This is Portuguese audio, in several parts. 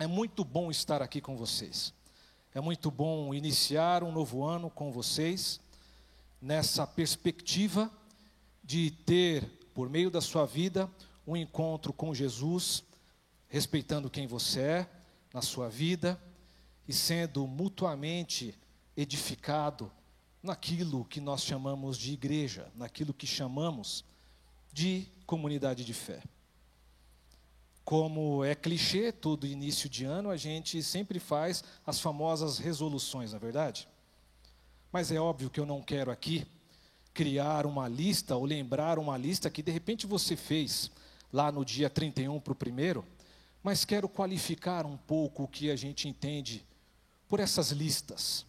É muito bom estar aqui com vocês. É muito bom iniciar um novo ano com vocês, nessa perspectiva de ter, por meio da sua vida, um encontro com Jesus, respeitando quem você é na sua vida e sendo mutuamente edificado naquilo que nós chamamos de igreja, naquilo que chamamos de comunidade de fé. Como é clichê, todo início de ano a gente sempre faz as famosas resoluções, na é verdade? Mas é óbvio que eu não quero aqui criar uma lista ou lembrar uma lista que de repente você fez lá no dia 31 para o primeiro, mas quero qualificar um pouco o que a gente entende por essas listas,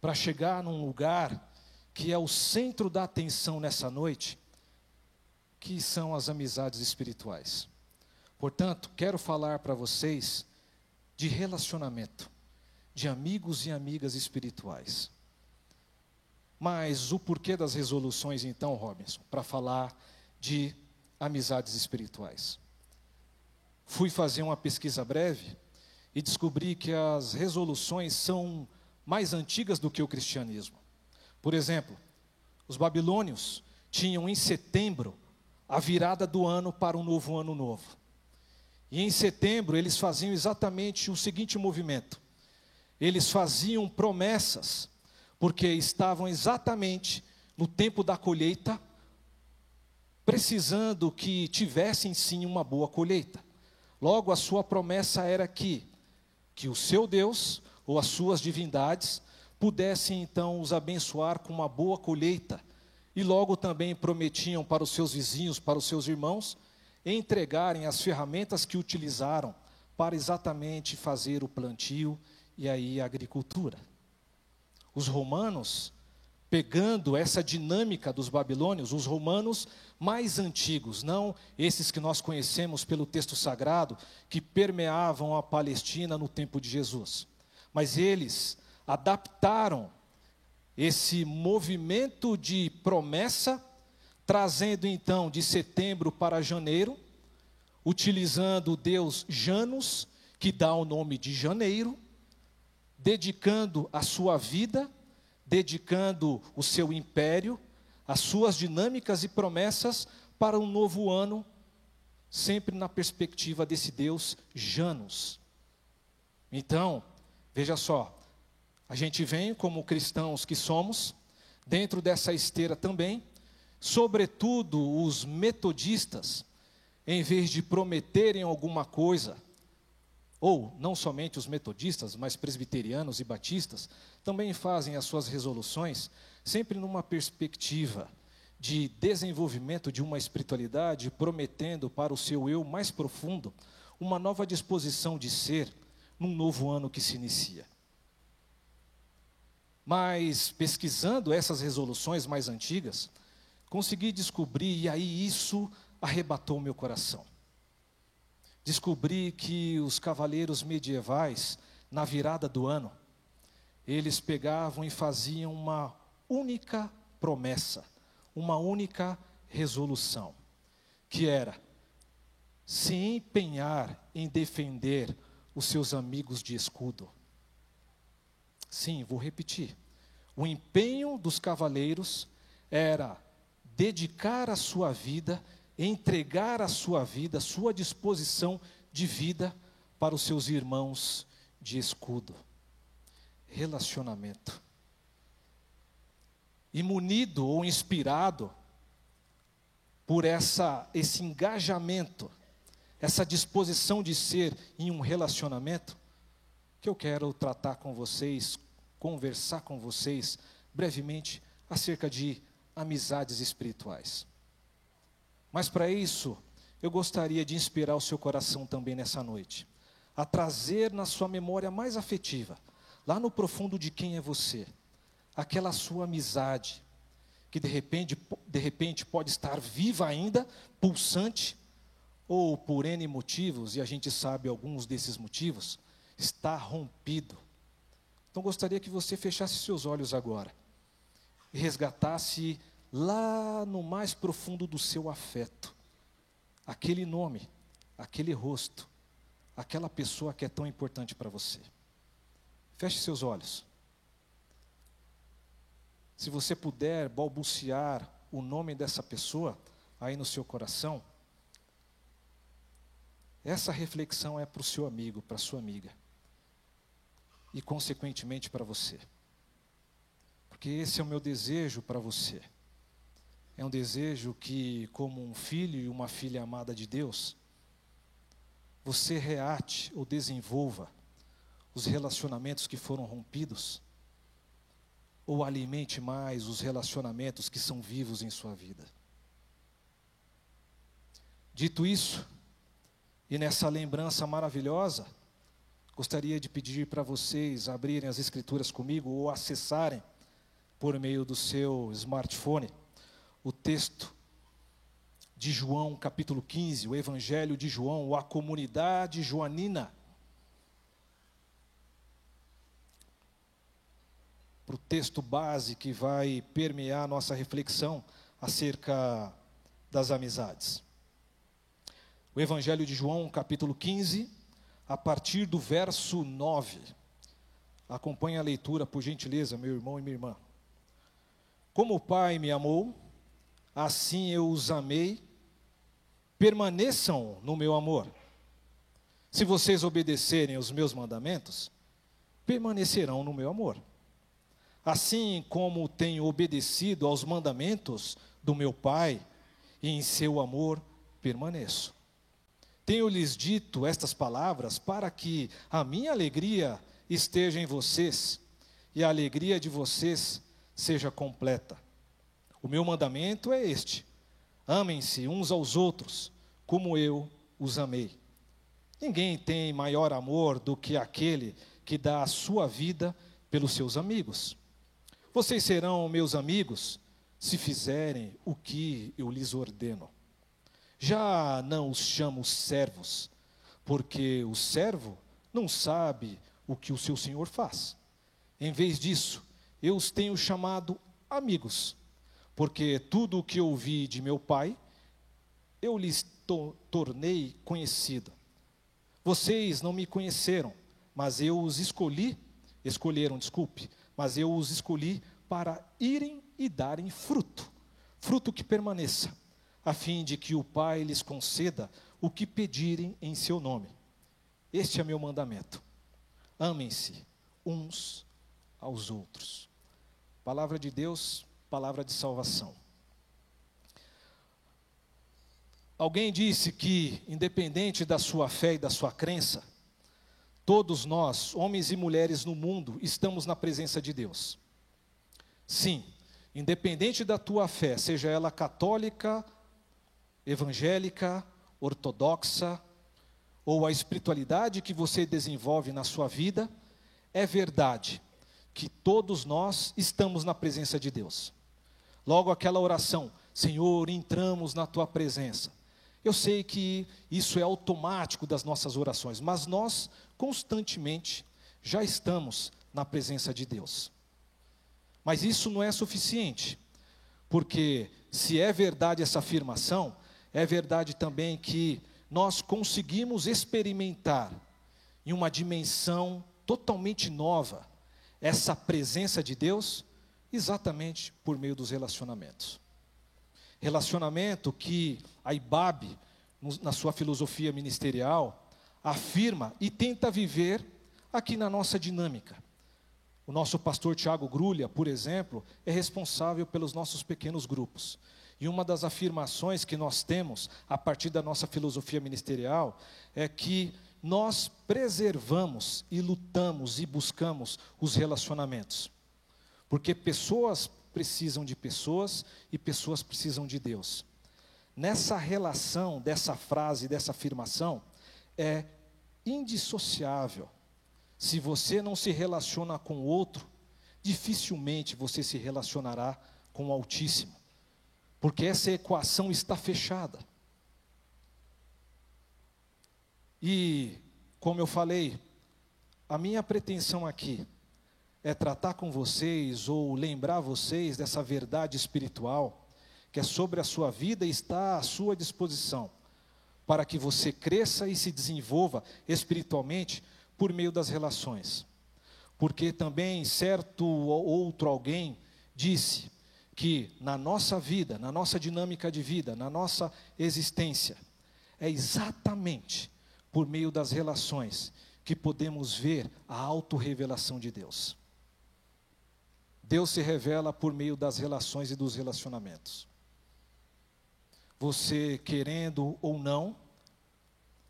para chegar num lugar que é o centro da atenção nessa noite, que são as amizades espirituais. Portanto, quero falar para vocês de relacionamento, de amigos e amigas espirituais. Mas o porquê das resoluções, então, Robinson, para falar de amizades espirituais? Fui fazer uma pesquisa breve e descobri que as resoluções são mais antigas do que o cristianismo. Por exemplo, os babilônios tinham em setembro a virada do ano para um novo ano novo. E em setembro eles faziam exatamente o seguinte movimento: eles faziam promessas, porque estavam exatamente no tempo da colheita, precisando que tivessem sim uma boa colheita. Logo, a sua promessa era que, que o seu Deus ou as suas divindades pudessem então os abençoar com uma boa colheita. E logo também prometiam para os seus vizinhos, para os seus irmãos, entregarem as ferramentas que utilizaram para exatamente fazer o plantio e aí a agricultura. Os romanos, pegando essa dinâmica dos babilônios, os romanos mais antigos, não esses que nós conhecemos pelo texto sagrado, que permeavam a Palestina no tempo de Jesus, mas eles adaptaram esse movimento de promessa trazendo então de setembro para janeiro, utilizando o deus Janus, que dá o nome de janeiro, dedicando a sua vida, dedicando o seu império, as suas dinâmicas e promessas para um novo ano, sempre na perspectiva desse Deus Janus. Então, veja só, a gente vem como cristãos que somos, dentro dessa esteira também, Sobretudo os metodistas, em vez de prometerem alguma coisa, ou não somente os metodistas, mas presbiterianos e batistas, também fazem as suas resoluções sempre numa perspectiva de desenvolvimento de uma espiritualidade, prometendo para o seu eu mais profundo uma nova disposição de ser num novo ano que se inicia. Mas pesquisando essas resoluções mais antigas, consegui descobrir, e aí isso arrebatou meu coração. Descobri que os cavaleiros medievais, na virada do ano, eles pegavam e faziam uma única promessa, uma única resolução, que era se empenhar em defender os seus amigos de escudo. Sim, vou repetir. O empenho dos cavaleiros era dedicar a sua vida, entregar a sua vida, sua disposição de vida para os seus irmãos de escudo. Relacionamento. Imunido ou inspirado por essa, esse engajamento, essa disposição de ser em um relacionamento, que eu quero tratar com vocês, conversar com vocês brevemente acerca de amizades espirituais. Mas para isso, eu gostaria de inspirar o seu coração também nessa noite, a trazer na sua memória mais afetiva, lá no profundo de quem é você, aquela sua amizade, que de repente, de repente pode estar viva ainda, pulsante, ou por N motivos, e a gente sabe alguns desses motivos, está rompido. Então gostaria que você fechasse seus olhos agora resgatasse lá no mais profundo do seu afeto aquele nome, aquele rosto, aquela pessoa que é tão importante para você. Feche seus olhos. Se você puder balbuciar o nome dessa pessoa aí no seu coração, essa reflexão é para o seu amigo, para a sua amiga. E, consequentemente, para você. Porque esse é o meu desejo para você. É um desejo que, como um filho e uma filha amada de Deus, você reate ou desenvolva os relacionamentos que foram rompidos, ou alimente mais os relacionamentos que são vivos em sua vida. Dito isso, e nessa lembrança maravilhosa, gostaria de pedir para vocês abrirem as Escrituras comigo ou acessarem por meio do seu smartphone o texto de João, capítulo 15, o Evangelho de João, a comunidade joanina. Para o texto base que vai permear nossa reflexão acerca das amizades. O Evangelho de João, capítulo 15, a partir do verso 9. Acompanhe a leitura, por gentileza, meu irmão e minha irmã. Como o Pai me amou, assim eu os amei, permaneçam no meu amor. Se vocês obedecerem os meus mandamentos, permanecerão no meu amor. Assim como tenho obedecido aos mandamentos do meu Pai, e em seu amor permaneço. Tenho-lhes dito estas palavras para que a minha alegria esteja em vocês e a alegria de vocês seja completa. O meu mandamento é este: amem-se uns aos outros, como eu os amei. Ninguém tem maior amor do que aquele que dá a sua vida pelos seus amigos. Vocês serão meus amigos se fizerem o que eu lhes ordeno. Já não os chamo servos, porque o servo não sabe o que o seu senhor faz. Em vez disso, eu os tenho chamado amigos, porque tudo o que ouvi de meu pai, eu lhes to tornei conhecido. Vocês não me conheceram, mas eu os escolhi, escolheram, desculpe, mas eu os escolhi para irem e darem fruto, fruto que permaneça a fim de que o Pai lhes conceda o que pedirem em seu nome. Este é meu mandamento. Amem-se uns aos outros. Palavra de Deus, palavra de salvação. Alguém disse que, independente da sua fé e da sua crença, todos nós, homens e mulheres no mundo, estamos na presença de Deus. Sim, independente da tua fé, seja ela católica, evangélica, ortodoxa, ou a espiritualidade que você desenvolve na sua vida, é verdade que todos nós estamos na presença de Deus. Logo aquela oração, Senhor, entramos na tua presença. Eu sei que isso é automático das nossas orações, mas nós constantemente já estamos na presença de Deus. Mas isso não é suficiente, porque se é verdade essa afirmação, é verdade também que nós conseguimos experimentar em uma dimensão totalmente nova essa presença de Deus exatamente por meio dos relacionamentos. Relacionamento que a IBAB, na sua filosofia ministerial, afirma e tenta viver aqui na nossa dinâmica. O nosso pastor Tiago Grulha, por exemplo, é responsável pelos nossos pequenos grupos. E uma das afirmações que nós temos a partir da nossa filosofia ministerial é que nós preservamos e lutamos e buscamos os relacionamentos. Porque pessoas precisam de pessoas e pessoas precisam de Deus. Nessa relação dessa frase, dessa afirmação, é indissociável. Se você não se relaciona com o outro, dificilmente você se relacionará com o Altíssimo porque essa equação está fechada. E, como eu falei, a minha pretensão aqui é tratar com vocês ou lembrar vocês dessa verdade espiritual que é sobre a sua vida e está à sua disposição para que você cresça e se desenvolva espiritualmente por meio das relações. Porque também certo outro alguém disse que na nossa vida, na nossa dinâmica de vida, na nossa existência, é exatamente por meio das relações que podemos ver a autorrevelação de Deus. Deus se revela por meio das relações e dos relacionamentos. Você querendo ou não,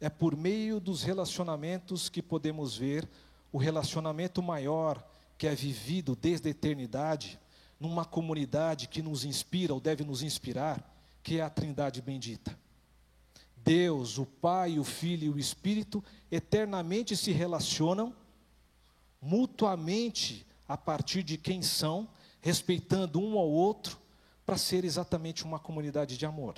é por meio dos relacionamentos que podemos ver o relacionamento maior que é vivido desde a eternidade, numa comunidade que nos inspira ou deve nos inspirar, que é a Trindade bendita. Deus, o Pai, o Filho e o Espírito eternamente se relacionam mutuamente a partir de quem são, respeitando um ao outro, para ser exatamente uma comunidade de amor.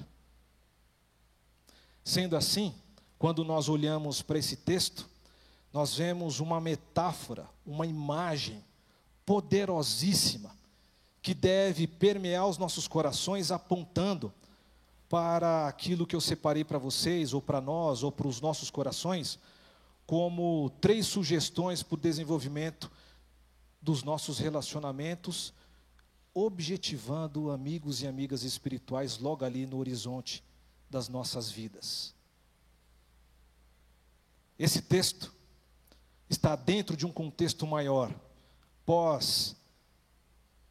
Sendo assim, quando nós olhamos para esse texto, nós vemos uma metáfora, uma imagem poderosíssima que deve permear os nossos corações, apontando para aquilo que eu separei para vocês, ou para nós, ou para os nossos corações, como três sugestões para o desenvolvimento dos nossos relacionamentos, objetivando amigos e amigas espirituais logo ali no horizonte das nossas vidas. Esse texto está dentro de um contexto maior, pós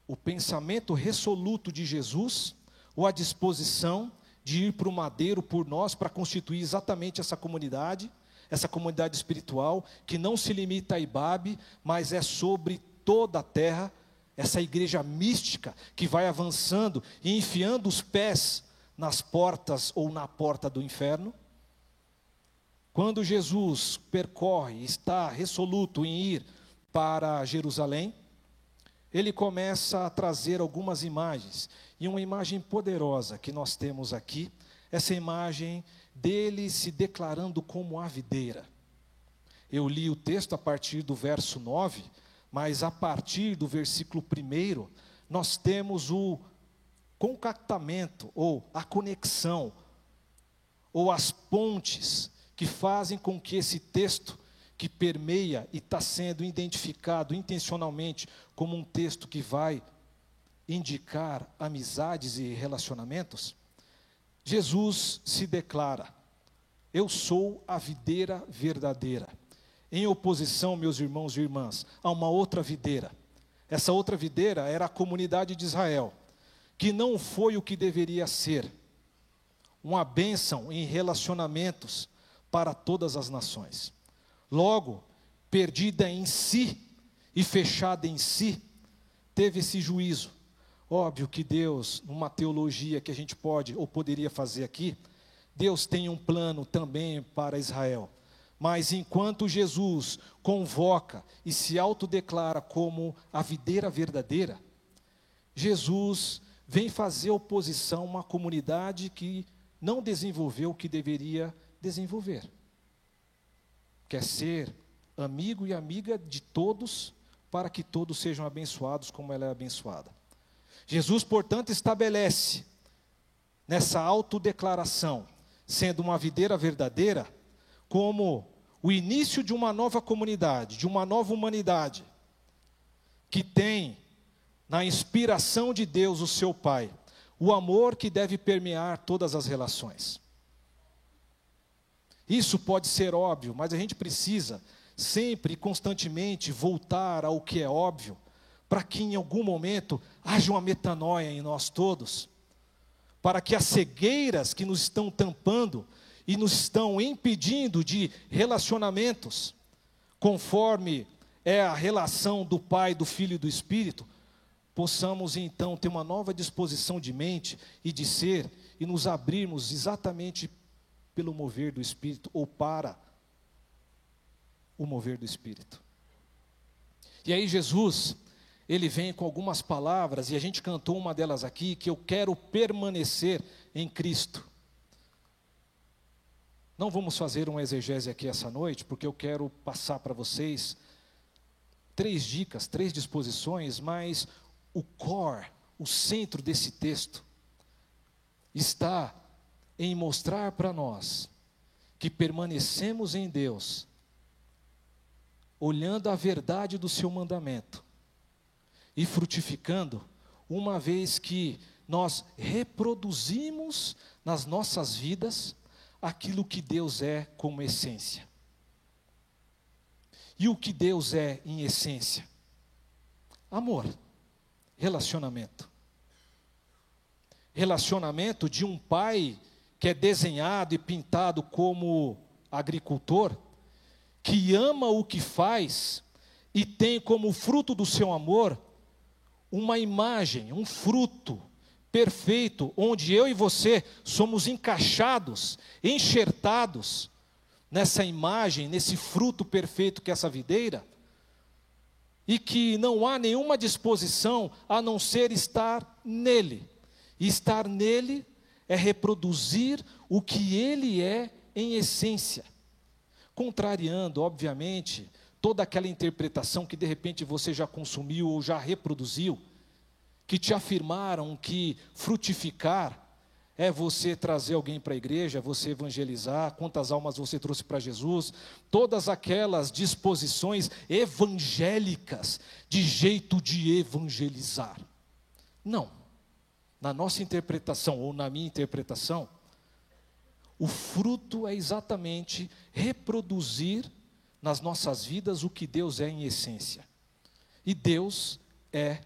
o pensamento resoluto de Jesus, ou a disposição de ir para o madeiro por nós para constituir exatamente essa comunidade, essa comunidade espiritual, que não se limita a Ibabe, mas é sobre toda a terra, essa igreja mística que vai avançando e enfiando os pés nas portas ou na porta do inferno. Quando Jesus percorre, está resoluto em ir para Jerusalém, ele começa a trazer algumas imagens, e uma imagem poderosa que nós temos aqui, essa imagem dele se declarando como a videira. Eu li o texto a partir do verso 9, mas a partir do versículo 1, nós temos o concactamento, ou a conexão, ou as pontes que fazem com que esse texto, que permeia e está sendo identificado intencionalmente como um texto que vai indicar amizades e relacionamentos, Jesus se declara: Eu sou a videira verdadeira. Em oposição, meus irmãos e irmãs, a uma outra videira. Essa outra videira era a comunidade de Israel que não foi o que deveria ser. Uma bênção em relacionamentos para todas as nações. Logo, perdida em si e fechada em si, teve esse juízo. Óbvio que Deus, numa teologia que a gente pode ou poderia fazer aqui, Deus tem um plano também para Israel. Mas enquanto Jesus convoca e se autodeclara como a videira verdadeira, Jesus vem fazer oposição a uma comunidade que não desenvolveu o que deveria desenvolver. Quer ser amigo e amiga de todos, para que todos sejam abençoados como ela é abençoada. Jesus, portanto, estabelece nessa autodeclaração, sendo uma videira verdadeira, como o início de uma nova comunidade, de uma nova humanidade, que tem na inspiração de Deus, o seu Pai, o amor que deve permear todas as relações. Isso pode ser óbvio, mas a gente precisa sempre e constantemente voltar ao que é óbvio, para que em algum momento haja uma metanoia em nós todos, para que as cegueiras que nos estão tampando e nos estão impedindo de relacionamentos, conforme é a relação do Pai, do Filho e do Espírito, possamos então ter uma nova disposição de mente e de ser e nos abrirmos exatamente pelo mover do Espírito ou para o mover do Espírito. E aí Jesus, ele vem com algumas palavras e a gente cantou uma delas aqui que eu quero permanecer em Cristo. Não vamos fazer uma exegese aqui essa noite, porque eu quero passar para vocês três dicas, três disposições, mas o core, o centro desse texto, está em mostrar para nós que permanecemos em Deus, olhando a verdade do seu mandamento e frutificando, uma vez que nós reproduzimos nas nossas vidas aquilo que Deus é como essência. E o que Deus é em essência? Amor, relacionamento. Relacionamento de um pai que é desenhado e pintado como agricultor, que ama o que faz e tem como fruto do seu amor uma imagem, um fruto perfeito, onde eu e você somos encaixados, enxertados nessa imagem, nesse fruto perfeito que é essa videira, e que não há nenhuma disposição a não ser estar nele. E estar nele é reproduzir o que ele é em essência, contrariando, obviamente, toda aquela interpretação que de repente você já consumiu ou já reproduziu, que te afirmaram que frutificar é você trazer alguém para a igreja, você evangelizar, quantas almas você trouxe para Jesus, todas aquelas disposições evangélicas de jeito de evangelizar. Não. Na nossa interpretação, ou na minha interpretação, o fruto é exatamente reproduzir nas nossas vidas o que Deus é em essência. E Deus é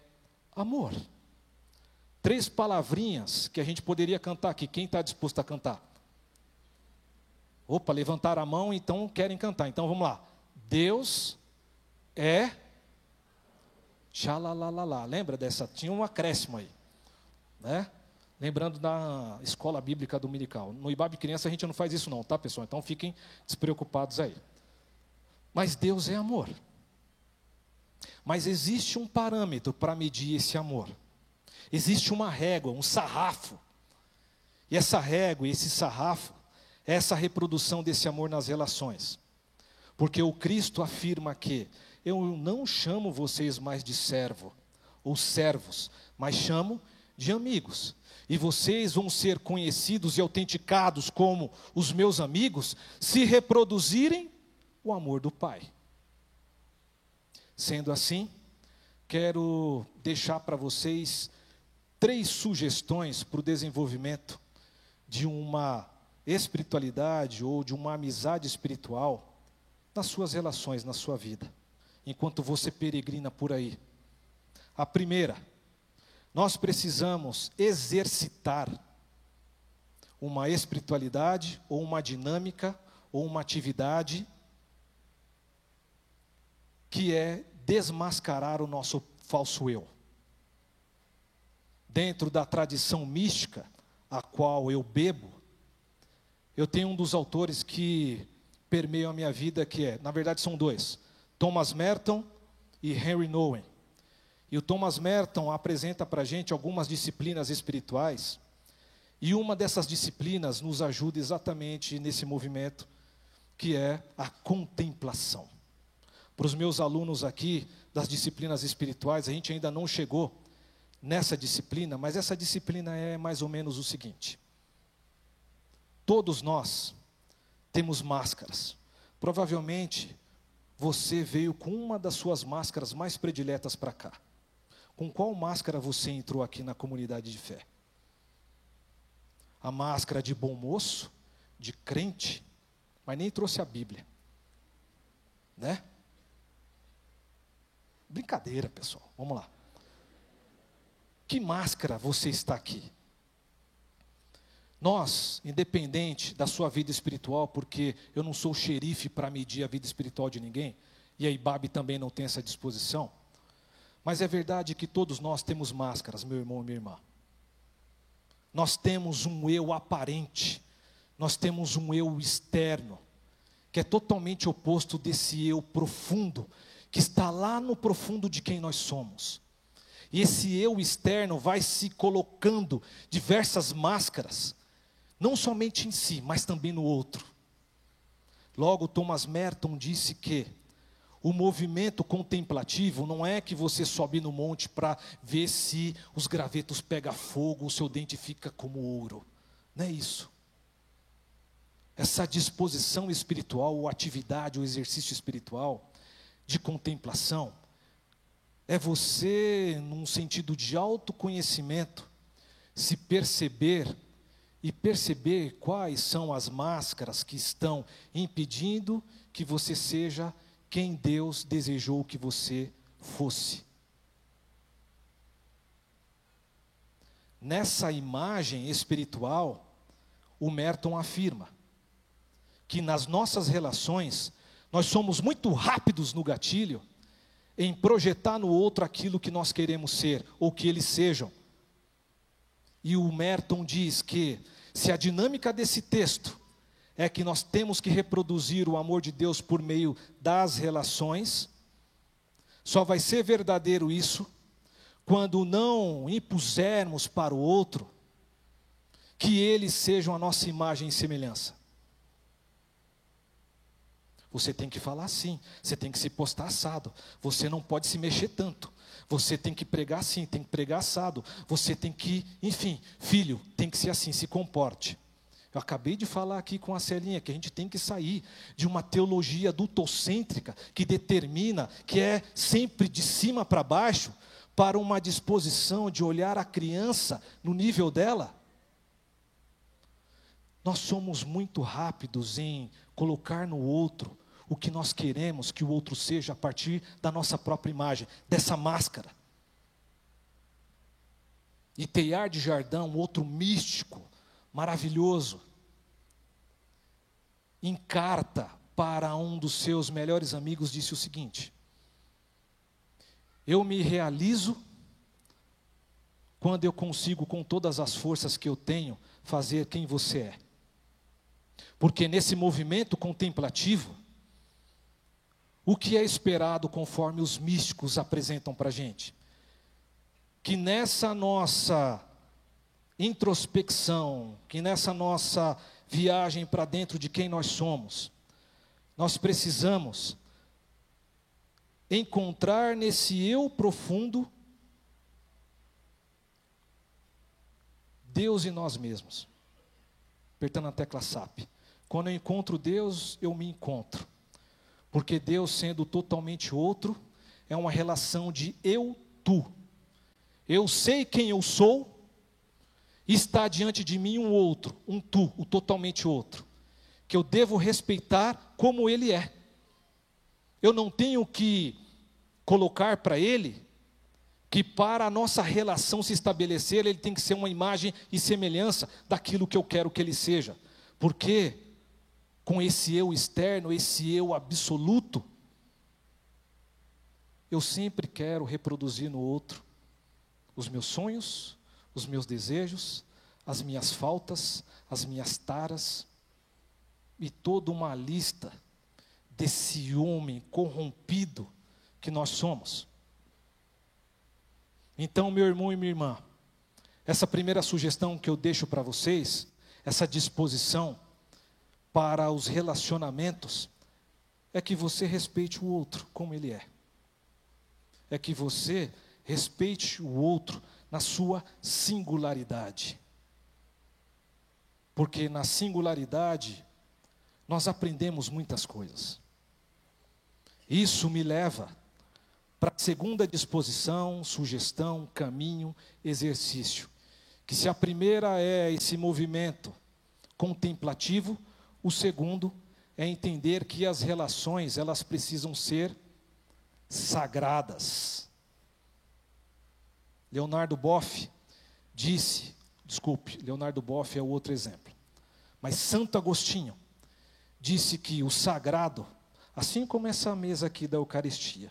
amor três palavrinhas que a gente poderia cantar aqui. Quem está disposto a cantar? Opa, levantaram a mão, então querem cantar. Então vamos lá. Deus é. Xalalalala. Lembra dessa? Tinha um acréscimo aí. Né? Lembrando da escola bíblica dominical. No IBAB Criança a gente não faz isso, não, tá, pessoal? Então fiquem despreocupados aí. Mas Deus é amor. Mas existe um parâmetro para medir esse amor. Existe uma régua, um sarrafo. E essa régua, esse sarrafo, é essa reprodução desse amor nas relações. Porque o Cristo afirma que eu não chamo vocês mais de servo ou servos, mas chamo de amigos. E vocês vão ser conhecidos e autenticados como os meus amigos se reproduzirem o amor do Pai. Sendo assim, quero deixar para vocês três sugestões para o desenvolvimento de uma espiritualidade ou de uma amizade espiritual nas suas relações, na sua vida, enquanto você peregrina por aí. A primeira, nós precisamos exercitar uma espiritualidade ou uma dinâmica ou uma atividade que é desmascarar o nosso falso eu dentro da tradição mística a qual eu bebo, eu tenho um dos autores que permeiam a minha vida, que é, na verdade são dois, Thomas Merton e Henry Nouwen. E o Thomas Merton apresenta para a gente algumas disciplinas espirituais, e uma dessas disciplinas nos ajuda exatamente nesse movimento, que é a contemplação. Para os meus alunos aqui das disciplinas espirituais, a gente ainda não chegou nessa disciplina, mas essa disciplina é mais ou menos o seguinte: todos nós temos máscaras. Provavelmente você veio com uma das suas máscaras mais prediletas para cá. Com qual máscara você entrou aqui na comunidade de fé? A máscara de bom moço, de crente, mas nem trouxe a Bíblia. Né? Brincadeira, pessoal. Vamos lá. Que máscara você está aqui? Nós, independente da sua vida espiritual, porque eu não sou xerife para medir a vida espiritual de ninguém, e a IBAB também não tem essa disposição, mas é verdade que todos nós temos máscaras, meu irmão e minha irmã. Nós temos um eu aparente, nós temos um eu externo, que é totalmente oposto desse eu profundo, que está lá no profundo de quem nós somos. E esse eu externo vai se colocando diversas máscaras, não somente em si, mas também no outro. Logo, Thomas Merton disse que o movimento contemplativo não é que você sobe no monte para ver se os gravetos pegam fogo, o seu dente fica como ouro. Não é isso. essa disposição espiritual, ou atividade, ou exercício espiritual de contemplação, é você, num sentido de autoconhecimento, se perceber e perceber quais são as máscaras que estão impedindo que você seja quem Deus desejou que você fosse. Nessa imagem espiritual, o Merton afirma que nas nossas relações nós somos muito rápidos no gatilho em projetar no outro aquilo que nós queremos ser ou que eles sejam. E o Merton diz que se a dinâmica desse texto é que nós temos que reproduzir o amor de Deus por meio das relações, só vai ser verdadeiro isso quando não impusermos para o outro que eles sejam a nossa imagem e semelhança. Você tem que falar assim, você tem que se postar assado, você não pode se mexer tanto, você tem que pregar assim, tem que pregar assado, você tem que, enfim, filho, tem que ser assim, se comporte. Eu acabei de falar aqui com a Celinha que a gente tem que sair de uma teologia adultocêntrica que determina que é sempre de cima para baixo, para uma disposição de olhar a criança no nível dela. Nós somos muito rápidos em colocar no outro o que nós queremos que o outro seja a partir da nossa própria imagem, dessa máscara. E Teiar de Jardão, outro místico, maravilhoso, em carta para um dos seus melhores amigos, disse o seguinte: eu me realizo quando eu consigo, com todas as forças que eu tenho, fazer quem você é. Porque nesse movimento contemplativo, o que é esperado conforme os místicos apresentam para a gente? Que nessa nossa introspecção, que nessa nossa viagem para dentro de quem nós somos, nós precisamos encontrar nesse eu profundo Deus e nós mesmos. Apertando a tecla SAP. Quando eu encontro Deus, eu me encontro. Porque Deus, sendo totalmente outro, é uma relação de eu-tu. Eu sei quem eu sou, está diante de mim um outro, um tu, o totalmente outro, que eu devo respeitar como ele é. Eu não tenho que colocar para ele que para a nossa relação se estabelecer, ele tem que ser uma imagem e semelhança daquilo que eu quero que ele seja. Porque com esse eu externo, esse eu absoluto, eu sempre quero reproduzir no outro os meus sonhos, os meus desejos, as minhas faltas, as minhas taras e toda uma lista desse homem corrompido que nós somos. Então, meu irmão e minha irmã, essa primeira sugestão que eu deixo para vocês, essa disposição para os relacionamentos, é que você respeite o outro como ele é. É que você respeite o outro na sua singularidade. Porque na singularidade nós aprendemos muitas coisas. Isso me leva para a segunda disposição, sugestão, caminho, exercício. Que se a primeira é esse movimento contemplativo, o segundo é entender que as relações, elas precisam ser sagradas. Leonardo Boff disse, desculpe, Leonardo Boff é o outro exemplo. Mas Santo Agostinho disse que o sagrado Assim como essa mesa aqui da Eucaristia,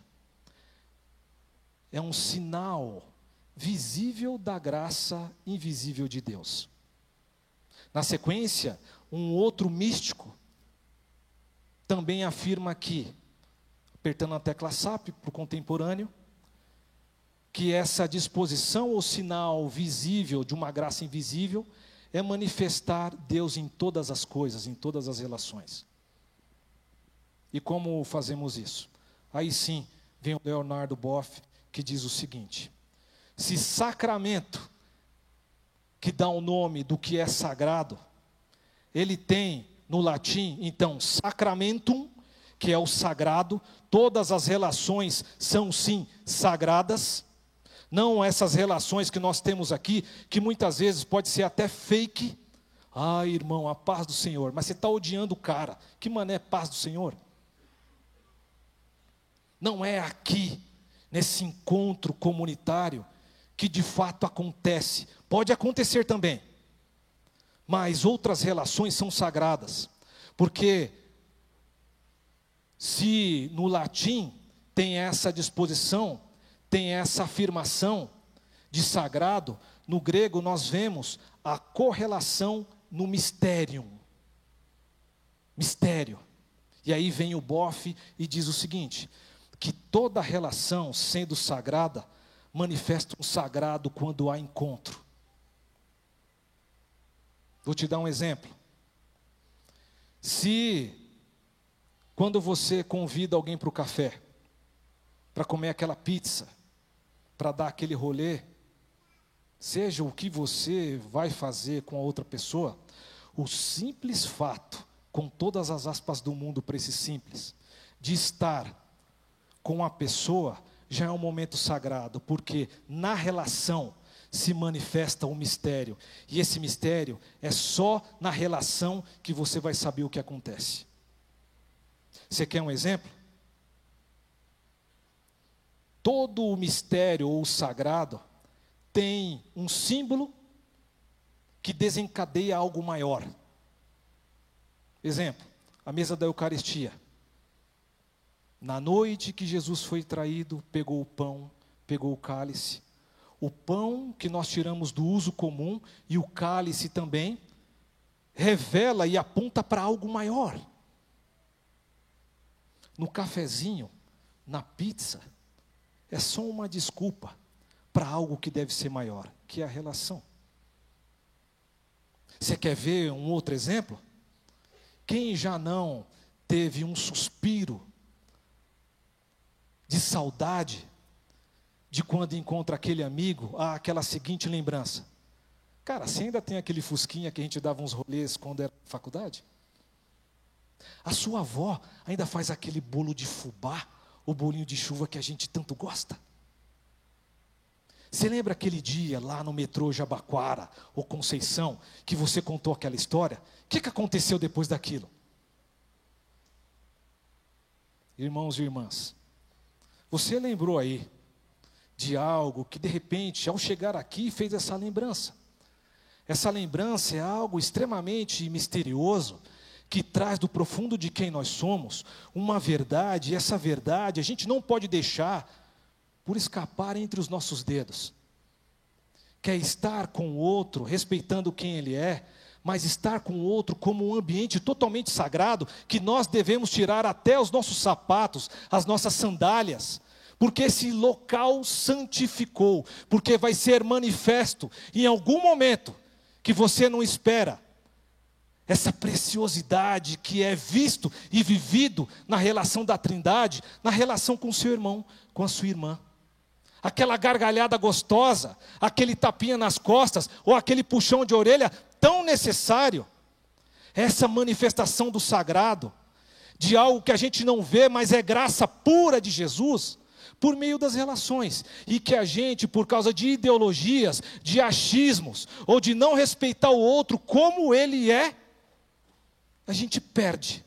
é um sinal visível da graça invisível de Deus. Na sequência, um outro místico também afirma que, apertando a tecla SAP para o contemporâneo, que essa disposição ou sinal visível de uma graça invisível é manifestar Deus em todas as coisas, em todas as relações. E como fazemos isso? Aí sim, vem o Leonardo Boff que diz o seguinte: se sacramento, que dá o nome do que é sagrado, ele tem no latim, então, sacramentum, que é o sagrado, todas as relações são sim sagradas, não essas relações que nós temos aqui, que muitas vezes pode ser até fake. Ah, irmão, a paz do Senhor, mas você está odiando o cara, que mané paz do Senhor? Não é aqui, nesse encontro comunitário, que de fato acontece, pode acontecer também, mas outras relações são sagradas, porque se no latim tem essa disposição, tem essa afirmação de sagrado, no grego nós vemos a correlação no mistério. Mistério. E aí vem o bofe e diz o seguinte: que toda relação, sendo sagrada, manifesta um sagrado quando há encontro. Vou te dar um exemplo. Se quando você convida alguém para o café, para comer aquela pizza, para dar aquele rolê, seja o que você vai fazer com a outra pessoa, o simples fato, com todas as aspas do mundo para esse simples, de estar com a pessoa, já é um momento sagrado, porque na relação se manifesta um mistério, e esse mistério é só na relação que você vai saber o que acontece. Você quer um exemplo? Todo o mistério ou o sagrado tem um símbolo que desencadeia algo maior. Exemplo, a mesa da Eucaristia. Na noite que Jesus foi traído, pegou o pão, pegou o cálice. O pão que nós tiramos do uso comum e o cálice também revela e aponta para algo maior no cafezinho, na pizza, é só uma desculpa para algo que deve ser maior, que é a relação. Você quer ver um outro exemplo? Quem já não teve um suspiro de saudade de quando encontra aquele amigo, ah, aquela seguinte lembrança. Cara, você ainda tem aquele fusquinha que a gente dava uns rolês quando era faculdade? A sua avó ainda faz aquele bolo de fubá, o bolinho de chuva que a gente tanto gosta. Você lembra aquele dia lá no metrô Jabaquara ou Conceição que você contou aquela história? O que, que aconteceu depois daquilo? Irmãos e irmãs, você lembrou aí de algo que de repente, ao chegar aqui, fez essa lembrança. Essa lembrança é algo extremamente misterioso, que traz do profundo de quem nós somos uma verdade, e essa verdade a gente não pode deixar por escapar entre os nossos dedos. Quer estar com o outro, respeitando quem ele é, mas estar com o outro como um ambiente totalmente sagrado, que nós devemos tirar até os nossos sapatos, as nossas sandálias, porque esse local santificou, porque vai ser manifesto em algum momento que você não espera, essa preciosidade que é visto e vivido na relação da Trindade, na relação com seu irmão, com a sua irmã. Aquela gargalhada gostosa, aquele tapinha nas costas, ou aquele puxão de orelha tão necessário. Essa manifestação do sagrado, de algo que a gente não vê, mas é graça pura de Jesus, por meio das relações, e que a gente, por causa de ideologias, de achismos, ou de não respeitar o outro como ele é, a gente perde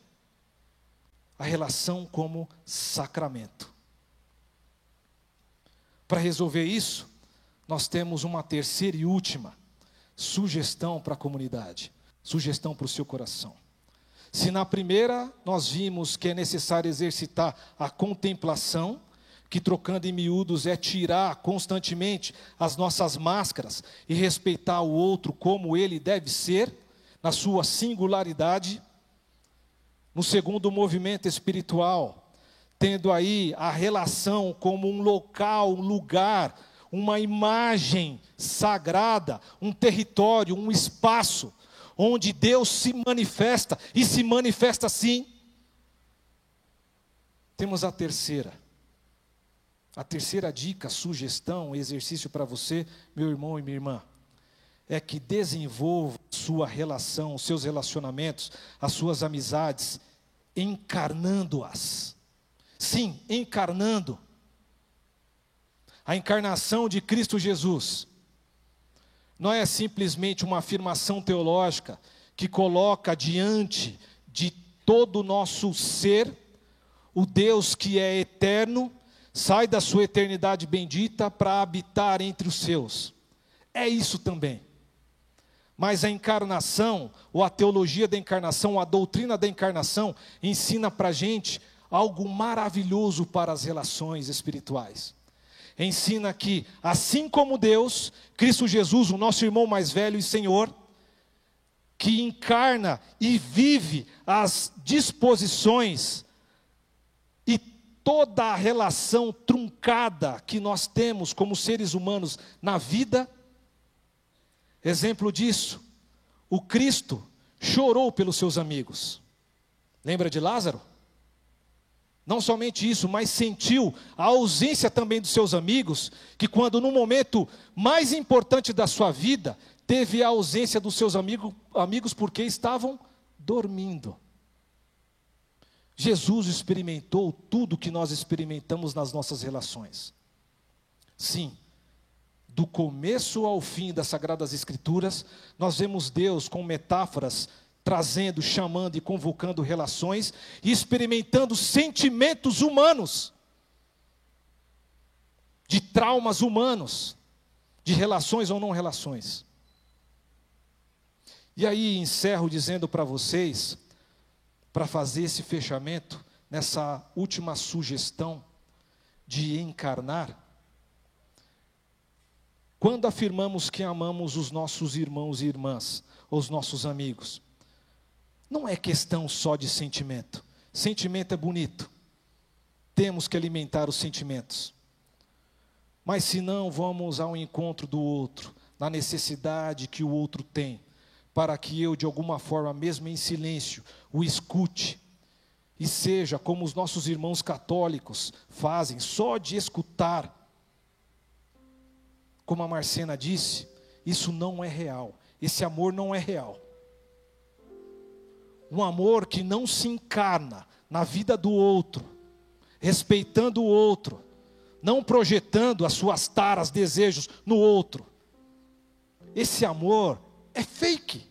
a relação como sacramento. Para resolver isso, nós temos uma terceira e última sugestão para a comunidade, sugestão para o seu coração. Se na primeira nós vimos que é necessário exercitar a contemplação, que trocando em miúdos é tirar constantemente as nossas máscaras e respeitar o outro como ele deve ser, na sua singularidade, no segundo movimento espiritual, tendo aí a relação como um local, um lugar, uma imagem sagrada, um território, um espaço onde Deus se manifesta e se manifesta assim. Temos a terceira. A terceira dica, sugestão, exercício para você, meu irmão e minha irmã, é que desenvolva sua relação, os seus relacionamentos, as suas amizades, encarnando-as. Sim, encarnando. A encarnação de Cristo Jesus não é simplesmente uma afirmação teológica que coloca diante de todo o nosso ser o Deus que é eterno, sai da sua eternidade bendita para habitar entre os seus. É isso também. Mas a encarnação, ou a teologia da encarnação, a doutrina da encarnação, ensina para a gente algo maravilhoso para as relações espirituais. Ensina que, assim como Deus, Cristo Jesus, o nosso irmão mais velho e Senhor, que encarna e vive as disposições toda a relação truncada que nós temos como seres humanos na vida, exemplo disso, o Cristo chorou pelos seus amigos. Lembra de Lázaro? Não somente isso, mas sentiu a ausência também dos seus amigos, que quando no momento mais importante da sua vida, teve a ausência dos seus amigo, amigos porque estavam dormindo. Jesus experimentou tudo que nós experimentamos nas nossas relações. Sim, do começo ao fim das Sagradas Escrituras, nós vemos Deus com metáforas trazendo, chamando e convocando relações e experimentando sentimentos humanos, de traumas humanos, de relações ou não relações. E aí encerro dizendo para vocês, para fazer esse fechamento, nessa última sugestão de encarnar, quando afirmamos que amamos os nossos irmãos e irmãs, os nossos amigos, não é questão só de sentimento. Sentimento é bonito. Temos que alimentar os sentimentos. Mas se não, vamos ao encontro do outro, na necessidade que o outro tem, para que eu, de alguma forma, mesmo em silêncio, o escute. E seja como os nossos irmãos católicos fazem, só de escutar. Como a Marcena disse, isso não é real. Esse amor não é real um amor que não se encarna na vida do outro, respeitando o outro, não projetando as suas taras, desejos no outro. Esse amor é fake.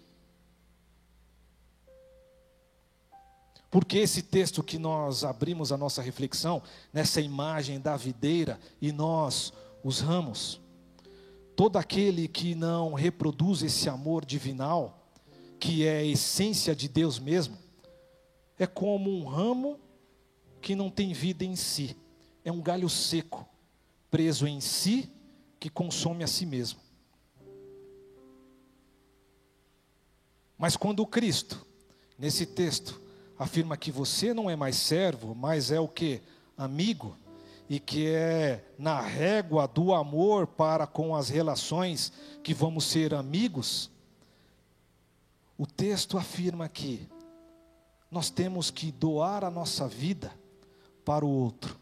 Porque esse texto que nós abrimos a nossa reflexão, nessa imagem da videira e nós, os ramos, todo aquele que não reproduz esse amor divinal, que é a essência de Deus mesmo, é como um ramo que não tem vida em si, é um galho seco, preso em si, que consome a si mesmo. Mas quando o Cristo, nesse texto, afirma que você não é mais servo, mas é o que? Amigo, e que é na régua do amor para com as relações que vamos ser amigos, o texto afirma que nós temos que doar a nossa vida para o outro.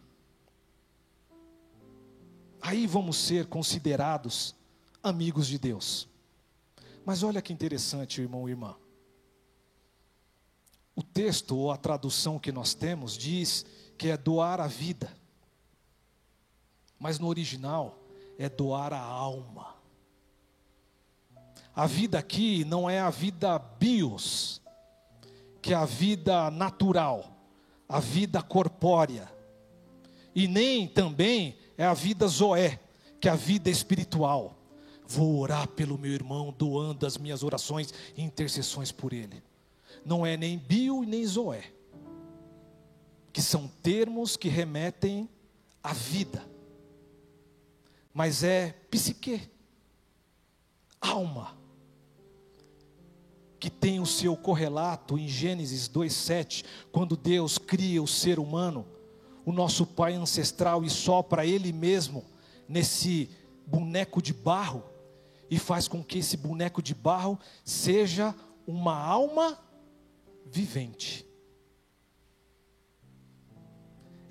Aí vamos ser considerados amigos de Deus. Mas olha que interessante, irmão e irmã. O texto ou a tradução que nós temos diz que é doar a vida. Mas no original é doar a alma. A vida aqui não é a vida bios, que é a vida natural, a vida corpórea, e nem também é a vida zoé, que é a vida espiritual. Vou orar pelo meu irmão, doando as minhas orações e intercessões por ele. Não é nem bio e nem zoé, que são termos que remetem à vida, mas é psique, alma que tem o seu correlato em Gênesis 2:7, quando Deus cria o ser humano, o nosso pai ancestral e sopra ele mesmo nesse boneco de barro e faz com que esse boneco de barro seja uma alma vivente.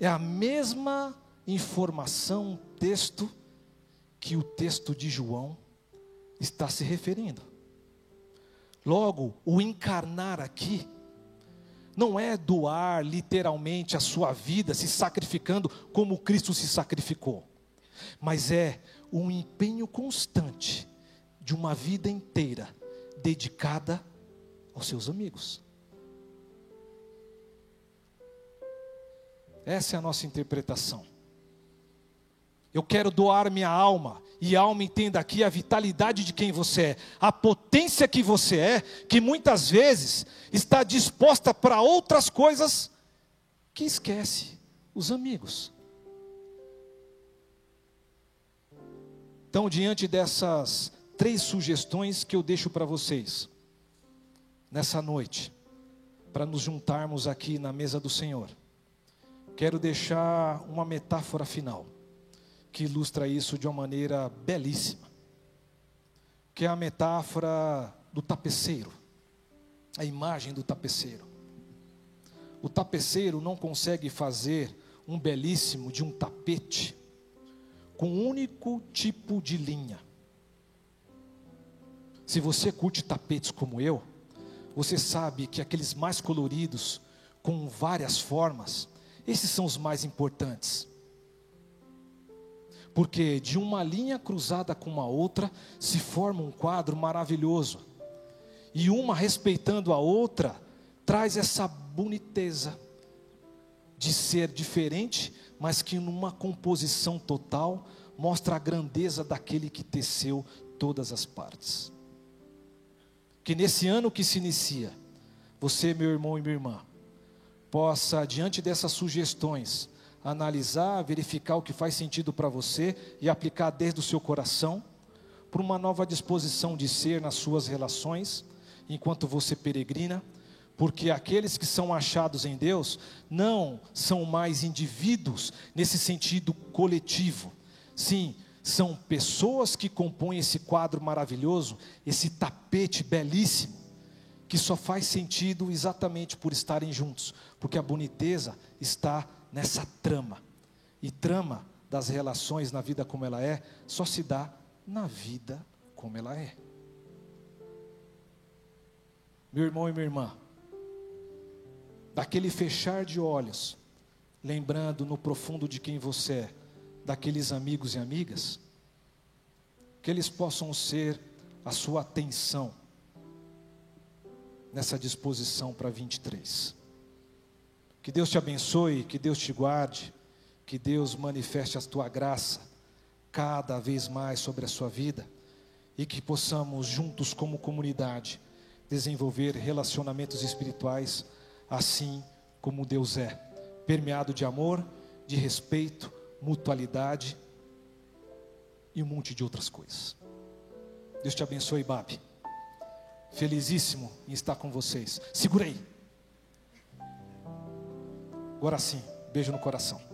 É a mesma informação, texto, que o texto de João está se referindo. Logo, o encarnar aqui não é doar literalmente a sua vida se sacrificando como Cristo se sacrificou, mas é um empenho constante de uma vida inteira dedicada aos seus amigos. Essa é a nossa interpretação. Eu quero doar minha alma, e alma entenda aqui a vitalidade de quem você é, a potência que você é, que muitas vezes está disposta para outras coisas que esquece os amigos. Então, diante dessas três sugestões que eu deixo para vocês, nessa noite, para nos juntarmos aqui na mesa do Senhor, quero deixar uma metáfora final que ilustra isso de uma maneira belíssima, que é a metáfora do tapeceiro, a imagem do tapeceiro. O tapeceiro não consegue fazer um belíssimo de um tapete com um único tipo de linha. Se você curte tapetes como eu, você sabe que aqueles mais coloridos, com várias formas, esses são os mais importantes. Porque de uma linha cruzada com uma outra se forma um quadro maravilhoso. E uma respeitando a outra traz essa boniteza de ser diferente, mas que numa composição total mostra a grandeza daquele que teceu todas as partes. Que nesse ano que se inicia, você, meu irmão e minha irmã, possa, diante dessas sugestões, analisar, verificar o que faz sentido para você e aplicar desde o seu coração, para uma nova disposição de ser nas suas relações, enquanto você peregrina, porque aqueles que são achados em Deus não são mais indivíduos nesse sentido coletivo. Sim, são pessoas que compõem esse quadro maravilhoso, esse tapete belíssimo, que só faz sentido exatamente por estarem juntos, porque a boniteza está nessa trama. E trama das relações na vida como ela é, só se dá na vida como ela é. Meu irmão e minha irmã, daquele fechar de olhos, lembrando no profundo de quem você é, daqueles amigos e amigas, que eles possam ser a sua atenção nessa disposição para 23. Que Deus te abençoe, que Deus te guarde, que Deus manifeste a tua graça cada vez mais sobre a sua vida e que possamos juntos como comunidade desenvolver relacionamentos espirituais assim como Deus é, permeado de amor, de respeito, mutualidade e um monte de outras coisas. Deus te abençoe, Babi. Felizíssimo em estar com vocês. Segurei. Agora sim, beijo no coração.